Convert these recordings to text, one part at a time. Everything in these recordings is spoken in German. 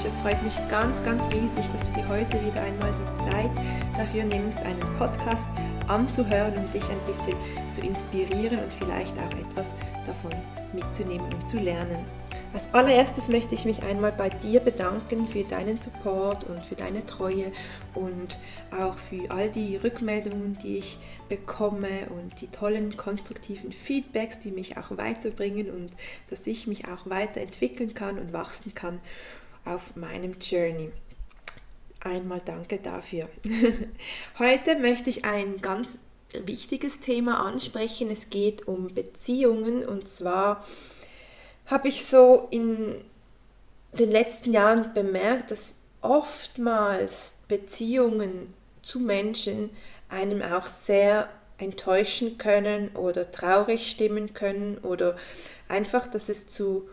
Herzensmensch, es freut mich ganz, ganz riesig, dass du dir heute wieder einmal die Zeit dafür nimmst, einen Podcast anzuhören und dich ein bisschen zu inspirieren und vielleicht auch etwas davon mitzunehmen und zu lernen. Als allererstes möchte ich mich einmal bei dir bedanken für deinen Support und für deine Treue und auch für all die Rückmeldungen, die ich bekomme und die tollen konstruktiven Feedbacks, die mich auch weiterbringen und dass ich mich auch weiterentwickeln kann und wachsen kann auf meinem Journey. Einmal danke dafür. Heute möchte ich ein ganz wichtiges Thema ansprechen. Es geht um Beziehungen und zwar habe ich so in den letzten Jahren bemerkt, dass oftmals Beziehungen zu Menschen einem auch sehr enttäuschen können oder traurig stimmen können oder einfach, dass es zu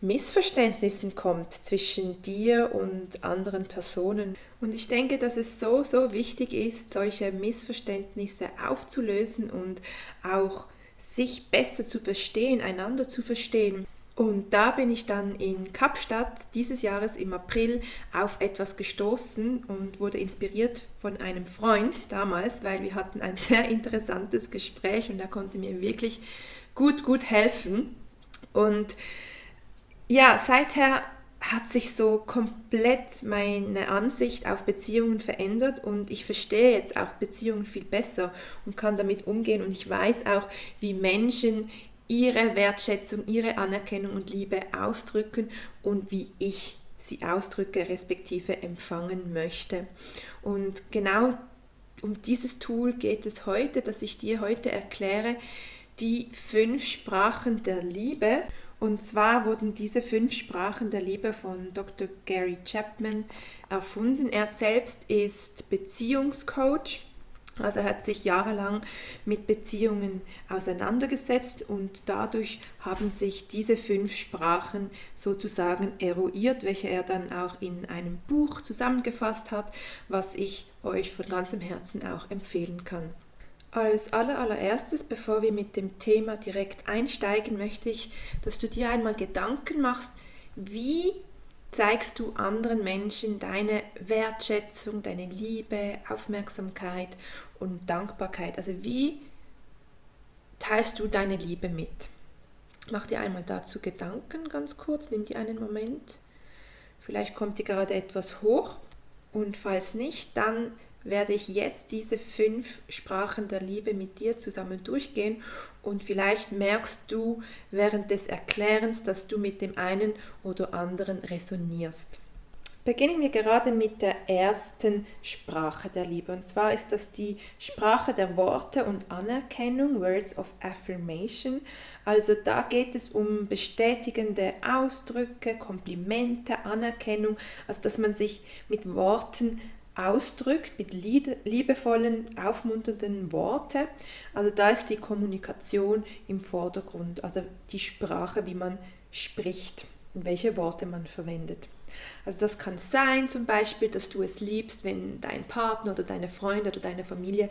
Missverständnissen kommt zwischen dir und anderen Personen. Und ich denke, dass es so, so wichtig ist, solche Missverständnisse aufzulösen und auch sich besser zu verstehen, einander zu verstehen. Und da bin ich dann in Kapstadt dieses Jahres im April auf etwas gestoßen und wurde inspiriert von einem Freund damals, weil wir hatten ein sehr interessantes Gespräch und er konnte mir wirklich gut, gut helfen. Und ja, seither hat sich so komplett meine Ansicht auf Beziehungen verändert und ich verstehe jetzt auch Beziehungen viel besser und kann damit umgehen und ich weiß auch, wie Menschen ihre Wertschätzung, ihre Anerkennung und Liebe ausdrücken und wie ich sie ausdrücke, respektive empfangen möchte. Und genau um dieses Tool geht es heute, dass ich dir heute erkläre, die fünf Sprachen der Liebe. Und zwar wurden diese fünf Sprachen der Liebe von Dr. Gary Chapman erfunden. Er selbst ist Beziehungscoach also er hat sich jahrelang mit Beziehungen auseinandergesetzt und dadurch haben sich diese fünf Sprachen sozusagen eruiert, welche er dann auch in einem Buch zusammengefasst hat, was ich euch von ganzem Herzen auch empfehlen kann. Als allererstes, bevor wir mit dem Thema direkt einsteigen, möchte ich, dass du dir einmal Gedanken machst, wie zeigst du anderen Menschen deine Wertschätzung, deine Liebe, Aufmerksamkeit und Dankbarkeit. Also wie teilst du deine Liebe mit? Mach dir einmal dazu Gedanken ganz kurz, nimm dir einen Moment. Vielleicht kommt dir gerade etwas hoch und falls nicht, dann werde ich jetzt diese fünf Sprachen der Liebe mit dir zusammen durchgehen und vielleicht merkst du während des Erklärens, dass du mit dem einen oder anderen resonierst. Beginnen wir gerade mit der ersten Sprache der Liebe. Und zwar ist das die Sprache der Worte und Anerkennung, Words of Affirmation. Also da geht es um bestätigende Ausdrücke, Komplimente, Anerkennung, also dass man sich mit Worten ausdrückt, mit liebevollen, aufmunternden Worten. Also da ist die Kommunikation im Vordergrund, also die Sprache, wie man spricht und welche Worte man verwendet. Also das kann sein zum Beispiel, dass du es liebst, wenn dein Partner oder deine Freunde oder deine Familie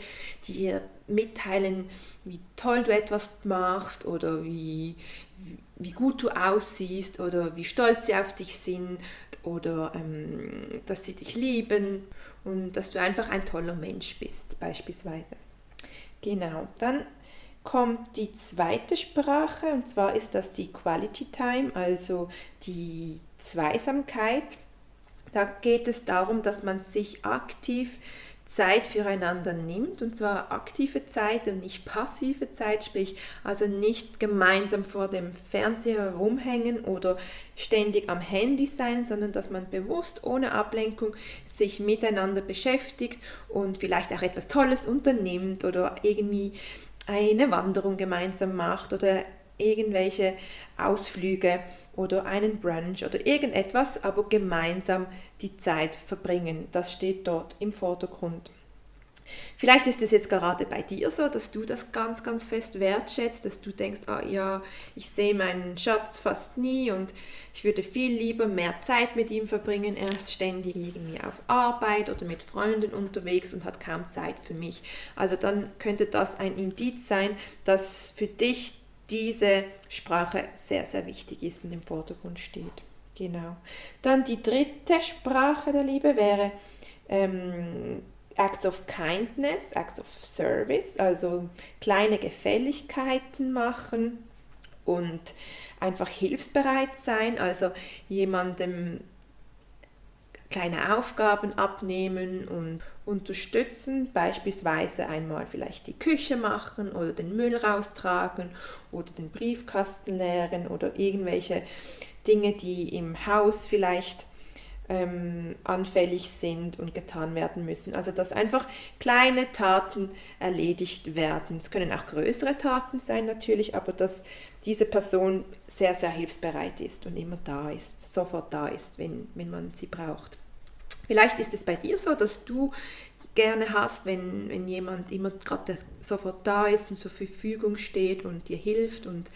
dir mitteilen, wie toll du etwas machst oder wie, wie gut du aussiehst oder wie stolz sie auf dich sind oder ähm, dass sie dich lieben und dass du einfach ein toller Mensch bist beispielsweise. Genau, dann kommt die zweite Sprache und zwar ist das die Quality Time, also die Zweisamkeit. Da geht es darum, dass man sich aktiv Zeit füreinander nimmt und zwar aktive Zeit und nicht passive Zeit, sprich also nicht gemeinsam vor dem Fernseher rumhängen oder ständig am Handy sein, sondern dass man bewusst ohne Ablenkung sich miteinander beschäftigt und vielleicht auch etwas Tolles unternimmt oder irgendwie eine Wanderung gemeinsam macht oder irgendwelche Ausflüge oder einen Brunch oder irgendetwas, aber gemeinsam die Zeit verbringen. Das steht dort im Vordergrund. Vielleicht ist es jetzt gerade bei dir so, dass du das ganz, ganz fest wertschätzt, dass du denkst, ah ja, ich sehe meinen Schatz fast nie und ich würde viel lieber mehr Zeit mit ihm verbringen. Er ist ständig irgendwie auf Arbeit oder mit Freunden unterwegs und hat kaum Zeit für mich. Also dann könnte das ein Indiz sein, dass für dich diese Sprache sehr, sehr wichtig ist und im Vordergrund steht. Genau. Dann die dritte Sprache der Liebe wäre ähm, Acts of Kindness, Acts of Service, also kleine Gefälligkeiten machen und einfach hilfsbereit sein, also jemandem kleine Aufgaben abnehmen und unterstützen, beispielsweise einmal vielleicht die Küche machen oder den Müll raustragen oder den Briefkasten leeren oder irgendwelche Dinge, die im Haus vielleicht ähm, anfällig sind und getan werden müssen. Also dass einfach kleine Taten erledigt werden. Es können auch größere Taten sein natürlich, aber dass diese Person sehr, sehr hilfsbereit ist und immer da ist, sofort da ist, wenn, wenn man sie braucht. Vielleicht ist es bei dir so, dass du gerne hast, wenn, wenn jemand immer gerade sofort da ist und zur Verfügung steht und dir hilft und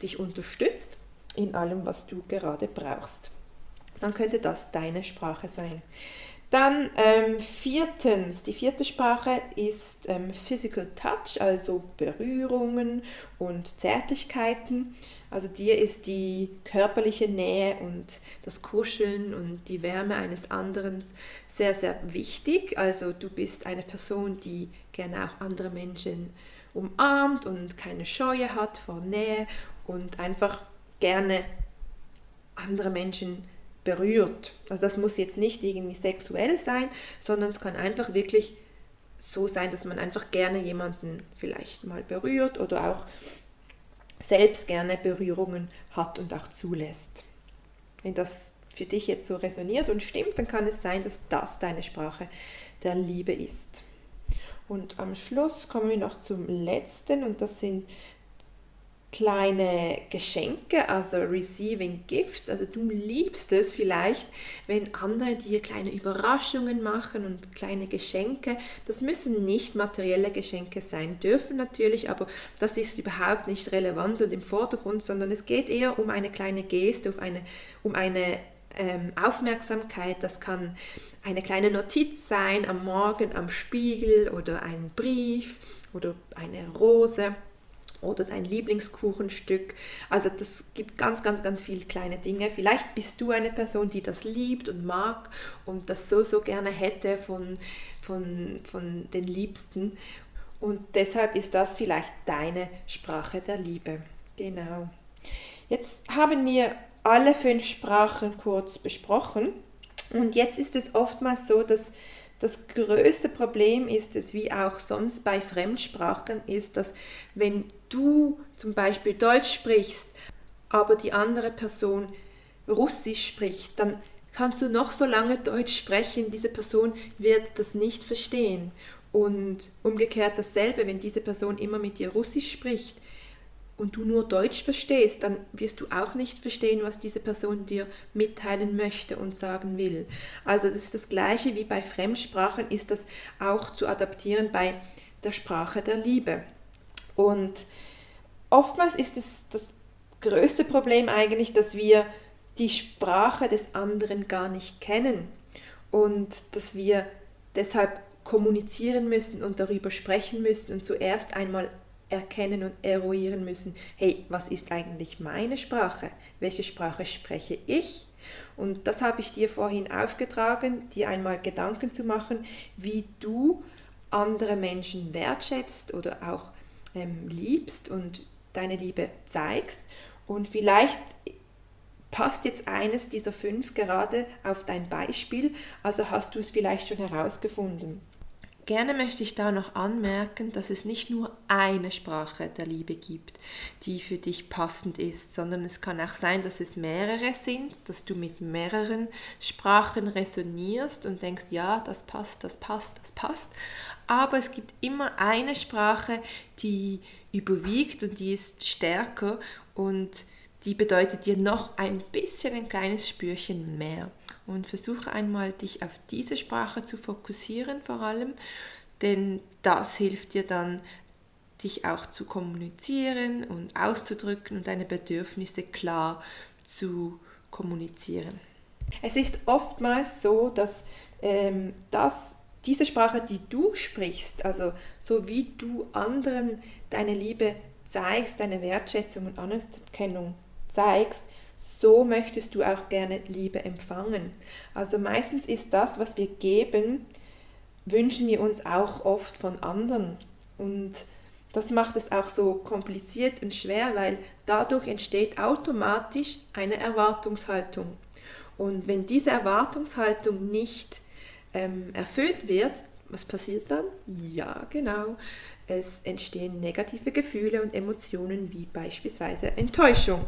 dich unterstützt in allem, was du gerade brauchst. Dann könnte das deine Sprache sein. Dann ähm, viertens, die vierte Sprache ist ähm, Physical Touch, also Berührungen und Zärtlichkeiten. Also dir ist die körperliche Nähe und das Kuscheln und die Wärme eines anderen sehr, sehr wichtig. Also du bist eine Person, die gerne auch andere Menschen umarmt und keine Scheue hat vor Nähe und einfach gerne andere Menschen berührt. Also das muss jetzt nicht irgendwie sexuell sein, sondern es kann einfach wirklich so sein, dass man einfach gerne jemanden vielleicht mal berührt oder auch selbst gerne Berührungen hat und auch zulässt. Wenn das für dich jetzt so resoniert und stimmt, dann kann es sein, dass das deine Sprache der Liebe ist. Und am Schluss kommen wir noch zum letzten und das sind kleine Geschenke, also Receiving Gifts. Also du liebst es vielleicht, wenn andere dir kleine Überraschungen machen und kleine Geschenke. Das müssen nicht materielle Geschenke sein, dürfen natürlich, aber das ist überhaupt nicht relevant und im Vordergrund, sondern es geht eher um eine kleine Geste, um eine, um eine ähm, Aufmerksamkeit. Das kann eine kleine Notiz sein am Morgen am Spiegel oder ein Brief oder eine Rose oder dein Lieblingskuchenstück. Also das gibt ganz, ganz, ganz viele kleine Dinge. Vielleicht bist du eine Person, die das liebt und mag und das so, so gerne hätte von, von, von den Liebsten. Und deshalb ist das vielleicht deine Sprache der Liebe. Genau. Jetzt haben wir alle fünf Sprachen kurz besprochen. Und jetzt ist es oftmals so, dass das größte Problem ist es, wie auch sonst bei Fremdsprachen, ist, dass wenn du zum Beispiel Deutsch sprichst, aber die andere Person Russisch spricht, dann kannst du noch so lange Deutsch sprechen, diese Person wird das nicht verstehen. Und umgekehrt dasselbe, wenn diese Person immer mit dir Russisch spricht, und du nur Deutsch verstehst, dann wirst du auch nicht verstehen, was diese Person dir mitteilen möchte und sagen will. Also das ist das gleiche wie bei Fremdsprachen, ist das auch zu adaptieren bei der Sprache der Liebe. Und oftmals ist es das größte Problem eigentlich, dass wir die Sprache des anderen gar nicht kennen und dass wir deshalb kommunizieren müssen und darüber sprechen müssen und zuerst einmal erkennen und eruieren müssen, hey, was ist eigentlich meine Sprache? Welche Sprache spreche ich? Und das habe ich dir vorhin aufgetragen, dir einmal Gedanken zu machen, wie du andere Menschen wertschätzt oder auch ähm, liebst und deine Liebe zeigst. Und vielleicht passt jetzt eines dieser fünf gerade auf dein Beispiel, also hast du es vielleicht schon herausgefunden. Gerne möchte ich da noch anmerken, dass es nicht nur eine Sprache der Liebe gibt, die für dich passend ist, sondern es kann auch sein, dass es mehrere sind, dass du mit mehreren Sprachen resonierst und denkst, ja, das passt, das passt, das passt. Aber es gibt immer eine Sprache, die überwiegt und die ist stärker und die bedeutet dir noch ein bisschen ein kleines Spürchen mehr und versuche einmal dich auf diese Sprache zu fokussieren vor allem, denn das hilft dir dann, dich auch zu kommunizieren und auszudrücken und deine Bedürfnisse klar zu kommunizieren. Es ist oftmals so, dass ähm, das, diese Sprache, die du sprichst, also so wie du anderen deine Liebe zeigst, deine Wertschätzung und Anerkennung zeigst, so möchtest du auch gerne Liebe empfangen. Also meistens ist das, was wir geben, wünschen wir uns auch oft von anderen. Und das macht es auch so kompliziert und schwer, weil dadurch entsteht automatisch eine Erwartungshaltung. Und wenn diese Erwartungshaltung nicht ähm, erfüllt wird, was passiert dann? Ja, genau. Es entstehen negative Gefühle und Emotionen wie beispielsweise Enttäuschung.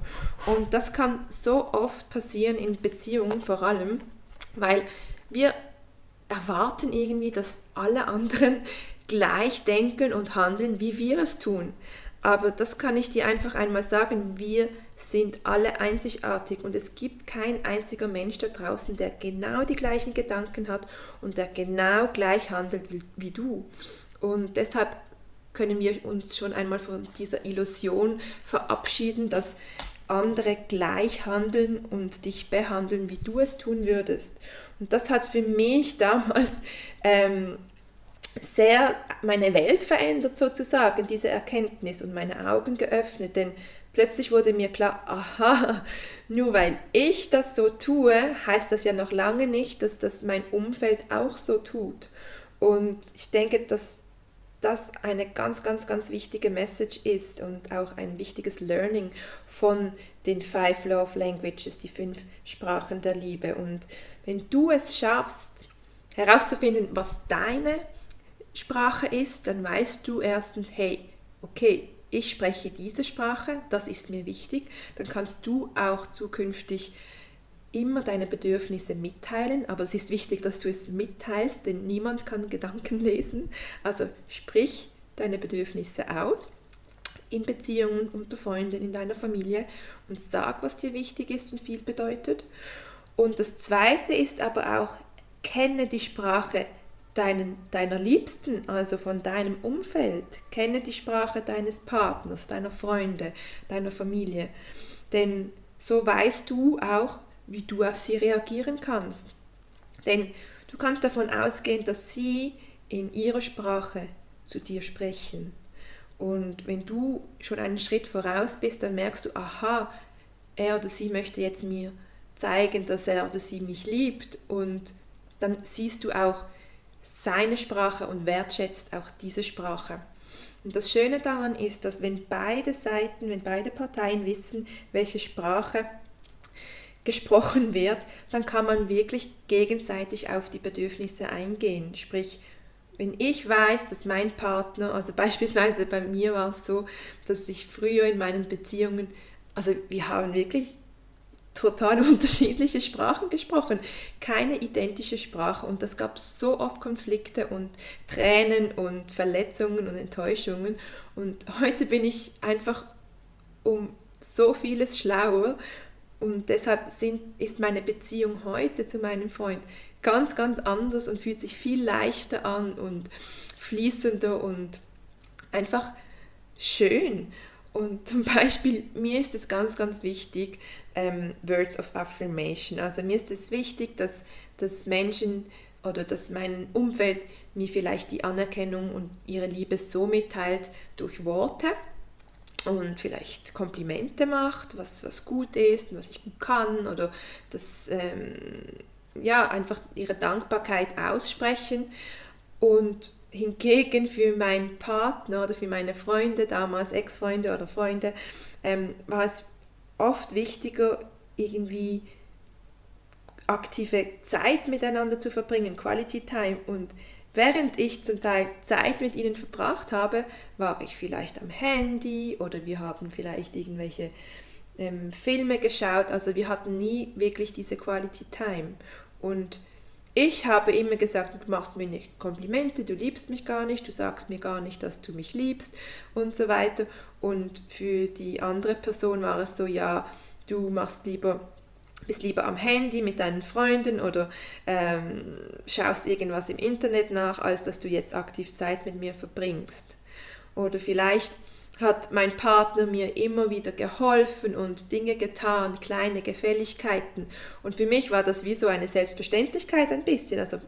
Und das kann so oft passieren in Beziehungen vor allem, weil wir erwarten irgendwie, dass alle anderen gleich denken und handeln, wie wir es tun. Aber das kann ich dir einfach einmal sagen, wir sind alle einzigartig und es gibt kein einziger Mensch da draußen, der genau die gleichen Gedanken hat und der genau gleich handelt wie, du. Und deshalb können wir uns schon einmal von dieser Illusion verabschieden, dass andere gleich handeln und dich behandeln, wie du es tun würdest. Und das hat für mich damals ähm, sehr meine Welt verändert sozusagen, diese Erkenntnis und meine Augen geöffnet, denn plötzlich wurde mir klar, aha, nur weil ich das so tue, heißt das ja noch lange nicht, dass das mein Umfeld auch so tut. Und ich denke, dass das eine ganz, ganz, ganz wichtige Message ist und auch ein wichtiges Learning von den Five Love Languages, die fünf Sprachen der Liebe. Und wenn du es schaffst, herauszufinden, was deine Sprache ist, dann weißt du erstens, hey, okay, ich spreche diese Sprache, das ist mir wichtig, dann kannst du auch zukünftig immer deine Bedürfnisse mitteilen, aber es ist wichtig, dass du es mitteilst, denn niemand kann Gedanken lesen. Also sprich deine Bedürfnisse aus in Beziehungen, unter Freunden, in deiner Familie und sag, was dir wichtig ist und viel bedeutet. Und das Zweite ist aber auch, kenne die Sprache deinen, deiner Liebsten, also von deinem Umfeld. Kenne die Sprache deines Partners, deiner Freunde, deiner Familie. Denn so weißt du auch, wie du auf sie reagieren kannst. Denn du kannst davon ausgehen, dass sie in ihrer Sprache zu dir sprechen. Und wenn du schon einen Schritt voraus bist, dann merkst du, aha, er oder sie möchte jetzt mir zeigen, dass er oder sie mich liebt. Und dann siehst du auch, seine Sprache und wertschätzt auch diese Sprache. Und das Schöne daran ist, dass wenn beide Seiten, wenn beide Parteien wissen, welche Sprache gesprochen wird, dann kann man wirklich gegenseitig auf die Bedürfnisse eingehen. Sprich, wenn ich weiß, dass mein Partner, also beispielsweise bei mir war es so, dass ich früher in meinen Beziehungen, also wir haben wirklich total unterschiedliche Sprachen gesprochen, keine identische Sprache. Und das gab so oft Konflikte und Tränen und Verletzungen und Enttäuschungen. Und heute bin ich einfach um so vieles schlauer. Und deshalb sind, ist meine Beziehung heute zu meinem Freund ganz, ganz anders und fühlt sich viel leichter an und fließender und einfach schön. Und zum Beispiel, mir ist es ganz, ganz wichtig, ähm, Words of Affirmation. Also mir ist es wichtig, dass, dass Menschen oder dass mein Umfeld mir vielleicht die Anerkennung und ihre Liebe so mitteilt durch Worte und vielleicht Komplimente macht, was, was gut ist, was ich gut kann oder das, ähm, ja, einfach ihre Dankbarkeit aussprechen. Und hingegen für meinen Partner oder für meine Freunde, damals Ex-Freunde oder Freunde, ähm, war es oft wichtiger, irgendwie aktive Zeit miteinander zu verbringen, Quality Time und während ich zum Teil Zeit mit ihnen verbracht habe, war ich vielleicht am Handy oder wir haben vielleicht irgendwelche ähm, Filme geschaut. Also wir hatten nie wirklich diese Quality Time. Und ich habe immer gesagt, du machst mir nicht Komplimente, du liebst mich gar nicht, du sagst mir gar nicht, dass du mich liebst und so weiter. Und für die andere Person war es so, ja, du machst lieber bist lieber am Handy mit deinen Freunden oder ähm, schaust irgendwas im Internet nach, als dass du jetzt aktiv Zeit mit mir verbringst. Oder vielleicht hat mein Partner mir immer wieder geholfen und Dinge getan, kleine Gefälligkeiten. Und für mich war das wie so eine Selbstverständlichkeit ein bisschen. Also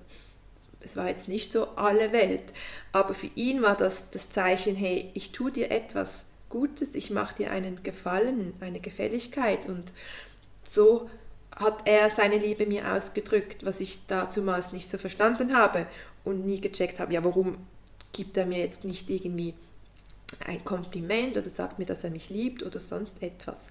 es war jetzt nicht so alle Welt, aber für ihn war das das Zeichen, hey, ich tue dir etwas Gutes, ich mache dir einen Gefallen, eine Gefälligkeit. Und so hat er seine Liebe mir ausgedrückt, was ich dazumals nicht so verstanden habe und nie gecheckt habe, ja, warum gibt er mir jetzt nicht irgendwie ein Kompliment oder sagt mir, dass er mich liebt oder sonst etwas.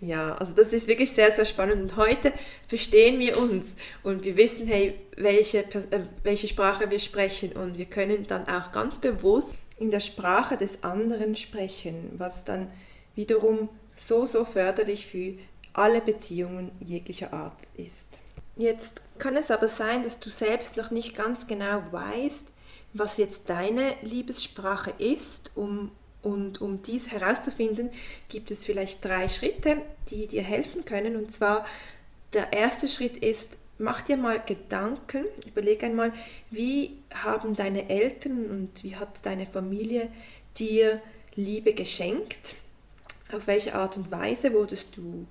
Ja, also das ist wirklich sehr, sehr spannend. Und heute verstehen wir uns und wir wissen, hey, welche, äh, welche Sprache wir sprechen und wir können dann auch ganz bewusst in der Sprache des anderen sprechen, was dann wiederum so, so förderlich für alle Beziehungen jeglicher Art ist. Jetzt kann es aber sein, dass du selbst noch nicht ganz genau weißt, was jetzt deine Liebessprache ist, um und um dies herauszufinden, gibt es vielleicht drei Schritte, die dir helfen können. Und zwar der erste Schritt ist, mach dir mal Gedanken, überleg einmal, wie haben deine Eltern und wie hat deine Familie dir Liebe geschenkt? Auf welche Art und Weise wurdest du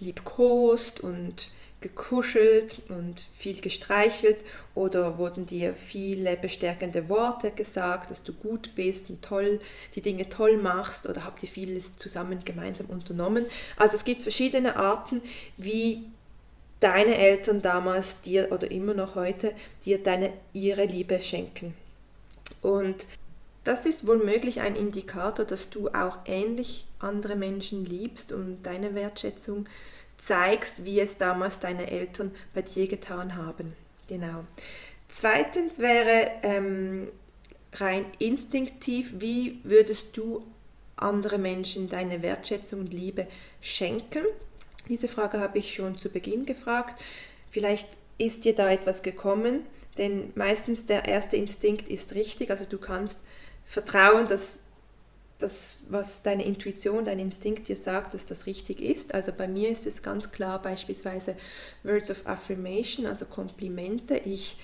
liebkost und gekuschelt und viel gestreichelt oder wurden dir viele bestärkende Worte gesagt, dass du gut bist und toll die Dinge toll machst oder habt ihr vieles zusammen gemeinsam unternommen. Also es gibt verschiedene Arten, wie deine Eltern damals dir oder immer noch heute dir deine ihre Liebe schenken. Und das ist wohl möglich ein Indikator, dass du auch ähnlich andere Menschen liebst und deine Wertschätzung zeigst, wie es damals deine Eltern bei dir getan haben. Genau. Zweitens wäre ähm, rein instinktiv, wie würdest du andere Menschen deine Wertschätzung und Liebe schenken? Diese Frage habe ich schon zu Beginn gefragt. Vielleicht ist dir da etwas gekommen, denn meistens der erste Instinkt ist richtig. Also du kannst vertrauen, dass das, was deine Intuition, dein Instinkt dir sagt, dass das richtig ist. Also bei mir ist es ganz klar beispielsweise Words of Affirmation, also Komplimente. Ich,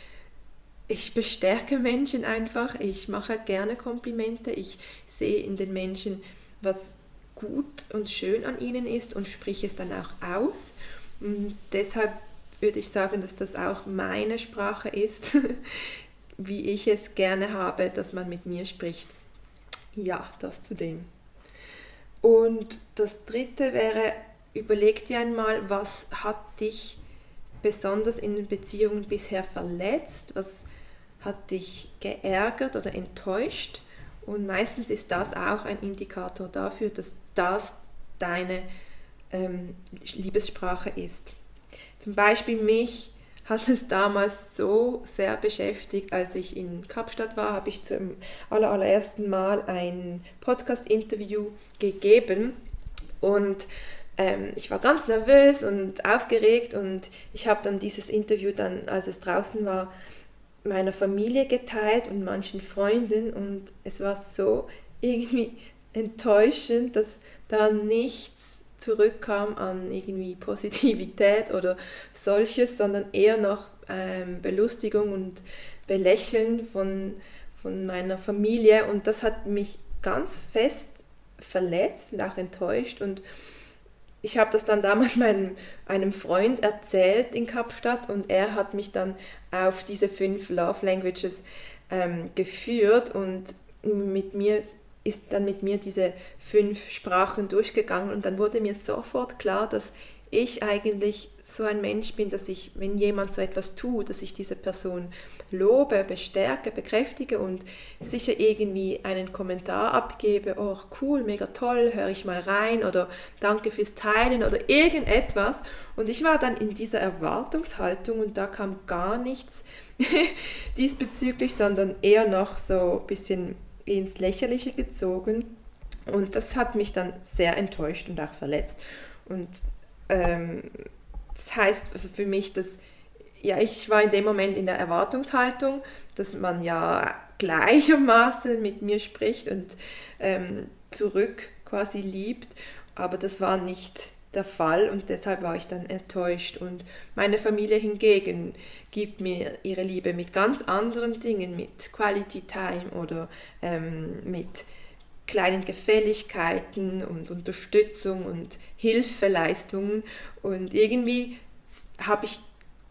ich bestärke Menschen einfach, ich mache gerne Komplimente, ich sehe in den Menschen, was gut und schön an ihnen ist und spreche es dann auch aus. Und deshalb würde ich sagen, dass das auch meine Sprache ist, wie ich es gerne habe, dass man mit mir spricht. Ja, das zu dem. Und das dritte wäre, überleg dir einmal, was hat dich besonders in den Beziehungen bisher verletzt, was hat dich geärgert oder enttäuscht. Und meistens ist das auch ein Indikator dafür, dass das deine ähm, Liebessprache ist. Zum Beispiel mich hat es damals so sehr beschäftigt, als ich in Kapstadt war, habe ich zum allerersten Mal ein Podcast-Interview gegeben. Und ähm, ich war ganz nervös und aufgeregt und ich habe dann dieses Interview dann, als es draußen war, meiner Familie geteilt und manchen Freunden. Und es war so irgendwie enttäuschend, dass da nichts zurückkam an irgendwie Positivität oder solches, sondern eher noch ähm, Belustigung und Belächeln von, von meiner Familie. Und das hat mich ganz fest verletzt und auch enttäuscht. Und ich habe das dann damals meinem einem Freund erzählt in Kapstadt und er hat mich dann auf diese fünf Love Languages ähm, geführt und mit mir ist dann mit mir diese fünf Sprachen durchgegangen und dann wurde mir sofort klar, dass ich eigentlich so ein Mensch bin, dass ich, wenn jemand so etwas tut, dass ich diese Person lobe, bestärke, bekräftige und sicher irgendwie einen Kommentar abgebe, oh cool, mega toll, höre ich mal rein oder danke fürs Teilen oder irgendetwas. Und ich war dann in dieser Erwartungshaltung und da kam gar nichts diesbezüglich, sondern eher noch so ein bisschen ins Lächerliche gezogen. Und das hat mich dann sehr enttäuscht und auch verletzt. Und ähm, das heißt also für mich, dass ja, ich war in dem Moment in der Erwartungshaltung, dass man ja gleichermaßen mit mir spricht und ähm, zurück quasi liebt, aber das war nicht der Fall und deshalb war ich dann enttäuscht. Und meine Familie hingegen gibt mir ihre Liebe mit ganz anderen Dingen, mit Quality Time oder ähm, mit kleinen Gefälligkeiten und Unterstützung und Hilfeleistungen. Und irgendwie habe ich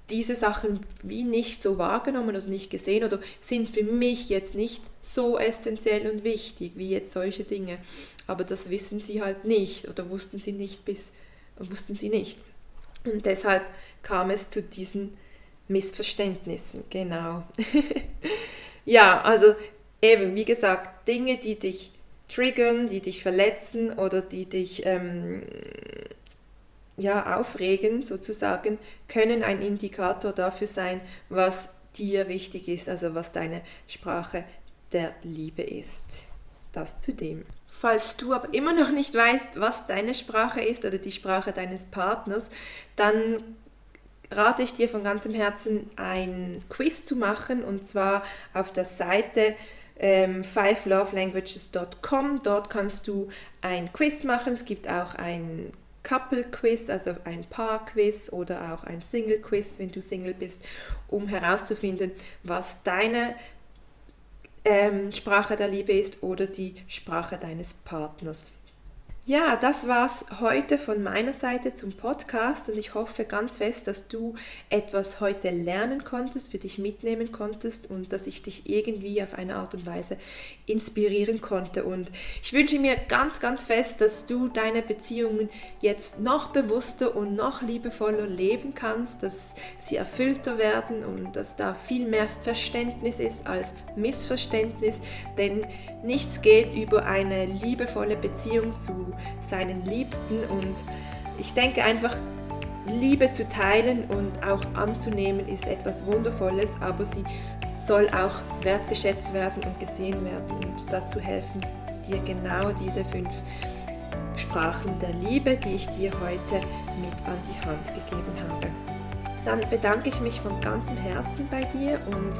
diese Sachen wie nicht so wahrgenommen oder nicht gesehen oder sind für mich jetzt nicht so essentiell und wichtig wie jetzt solche Dinge. Aber das wissen sie halt nicht oder wussten sie nicht bis wussten sie nicht. Und deshalb kam es zu diesen Missverständnissen, genau. ja, also eben, wie gesagt, Dinge, die dich triggern, die dich verletzen oder die dich ähm, ja, aufregen sozusagen, können ein Indikator dafür sein, was dir wichtig ist, also was deine Sprache der Liebe ist. Das zu dem. Falls du aber immer noch nicht weißt, was deine Sprache ist oder die Sprache deines Partners, dann rate ich dir von ganzem Herzen ein Quiz zu machen und zwar auf der Seite ähm, fivelovelanguages.com. Dort kannst du ein Quiz machen. Es gibt auch ein Couple-Quiz, also ein Paar-Quiz oder auch ein Single-Quiz, wenn du Single bist, um herauszufinden, was deine ähm, Sprache der Liebe ist oder die Sprache deines Partners. Ja, das war's heute von meiner Seite zum Podcast und ich hoffe ganz fest, dass du etwas heute lernen konntest, für dich mitnehmen konntest und dass ich dich irgendwie auf eine Art und Weise inspirieren konnte. Und ich wünsche mir ganz, ganz fest, dass du deine Beziehungen jetzt noch bewusster und noch liebevoller leben kannst, dass sie erfüllter werden und dass da viel mehr Verständnis ist als Missverständnis, denn nichts geht über eine liebevolle Beziehung zu seinen Liebsten und ich denke einfach, Liebe zu teilen und auch anzunehmen ist etwas Wundervolles, aber sie soll auch wertgeschätzt werden und gesehen werden und dazu helfen, dir genau diese fünf Sprachen der Liebe, die ich dir heute mit an die Hand gegeben habe. Dann bedanke ich mich von ganzem Herzen bei dir und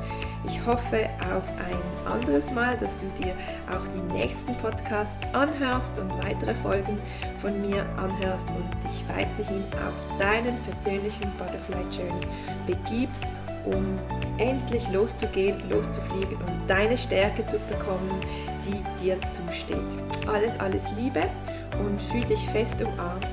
ich hoffe auf ein anderes Mal, dass du dir auch die nächsten Podcasts anhörst und weitere Folgen von mir anhörst und dich weiterhin auf deinen persönlichen Butterfly Journey begibst, um endlich loszugehen, loszufliegen und deine Stärke zu bekommen, die dir zusteht. Alles, alles Liebe und fühl dich fest umarmt,